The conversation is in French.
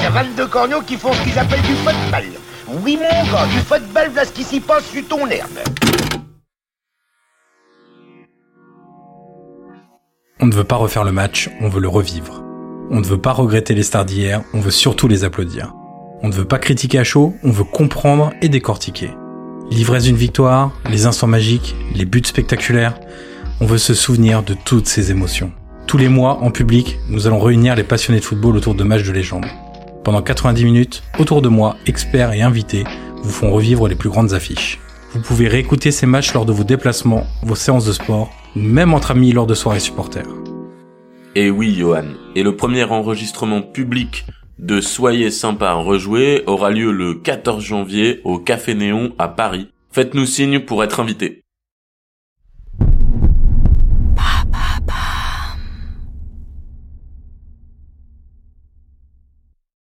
râles de corneaux qui font ce qu'ils appellent du football. Oui, mon gars, du football, voilà qui s'y passe sur ton herbe. On ne veut pas refaire le match, on veut le revivre. On ne veut pas regretter les stars d'hier, on veut surtout les applaudir. On ne veut pas critiquer à chaud, on veut comprendre et décortiquer. L'ivresse d'une victoire, les instants magiques, les buts spectaculaires, on veut se souvenir de toutes ces émotions. Tous les mois, en public, nous allons réunir les passionnés de football autour de matchs de légende. Pendant 90 minutes, autour de moi, experts et invités vous font revivre les plus grandes affiches. Vous pouvez réécouter ces matchs lors de vos déplacements, vos séances de sport, ou même entre amis lors de soirées supporters. Et oui, Johan. Et le premier enregistrement public de Soyez sympa rejouer aura lieu le 14 janvier au Café Néon à Paris. Faites-nous signe pour être invité.